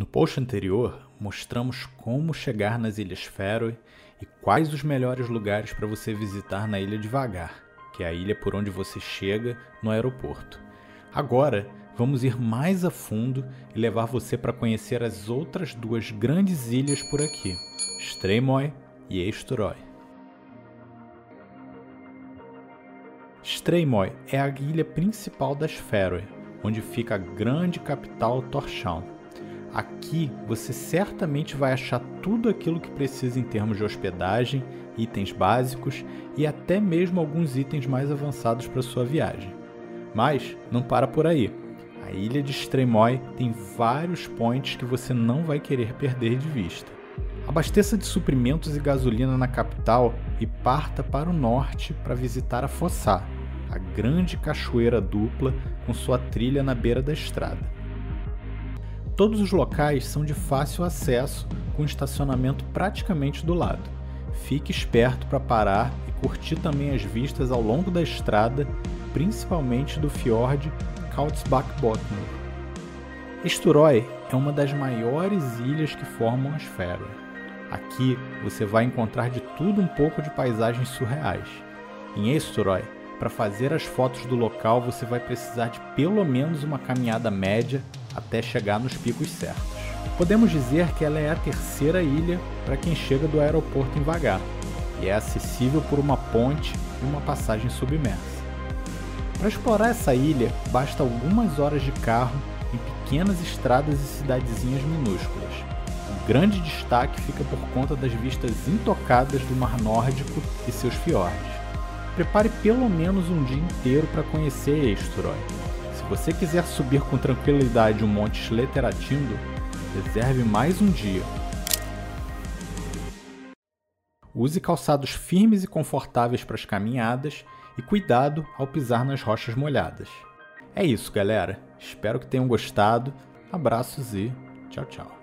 No post anterior, mostramos como chegar nas Ilhas Faroe e quais os melhores lugares para você visitar na Ilha Devagar, que é a ilha por onde você chega no aeroporto. Agora, vamos ir mais a fundo e levar você para conhecer as outras duas grandes ilhas por aqui, Streymoy e Eysturoy. Streymoy é a ilha principal das Faroe, onde fica a grande capital Tórshavn. Aqui você certamente vai achar tudo aquilo que precisa em termos de hospedagem, itens básicos e até mesmo alguns itens mais avançados para sua viagem. Mas não para por aí. A ilha de Streymoy tem vários pontos que você não vai querer perder de vista. Abasteça de suprimentos e gasolina na capital e parta para o norte para visitar a Fossá, a grande cachoeira dupla com sua trilha na beira da estrada. Todos os locais são de fácil acesso, com estacionamento praticamente do lado. Fique esperto para parar e curtir também as vistas ao longo da estrada, principalmente do fiord Kautsbachbotn. Esturoy é uma das maiores ilhas que formam as Færøer. Aqui você vai encontrar de tudo um pouco de paisagens surreais. Em Esturoy, para fazer as fotos do local, você vai precisar de pelo menos uma caminhada média até chegar nos picos certos. Podemos dizer que ela é a terceira ilha para quem chega do aeroporto em Vagar e é acessível por uma ponte e uma passagem submersa. Para explorar essa ilha, basta algumas horas de carro em pequenas estradas e cidadezinhas minúsculas. O grande destaque fica por conta das vistas intocadas do Mar Nórdico e seus fiordes. Prepare pelo menos um dia inteiro para conhecer Eysturoy, você quiser subir com tranquilidade o Monte Schletteratindo, reserve mais um dia. Use calçados firmes e confortáveis para as caminhadas e cuidado ao pisar nas rochas molhadas. É isso, galera. Espero que tenham gostado. Abraços e tchau, tchau.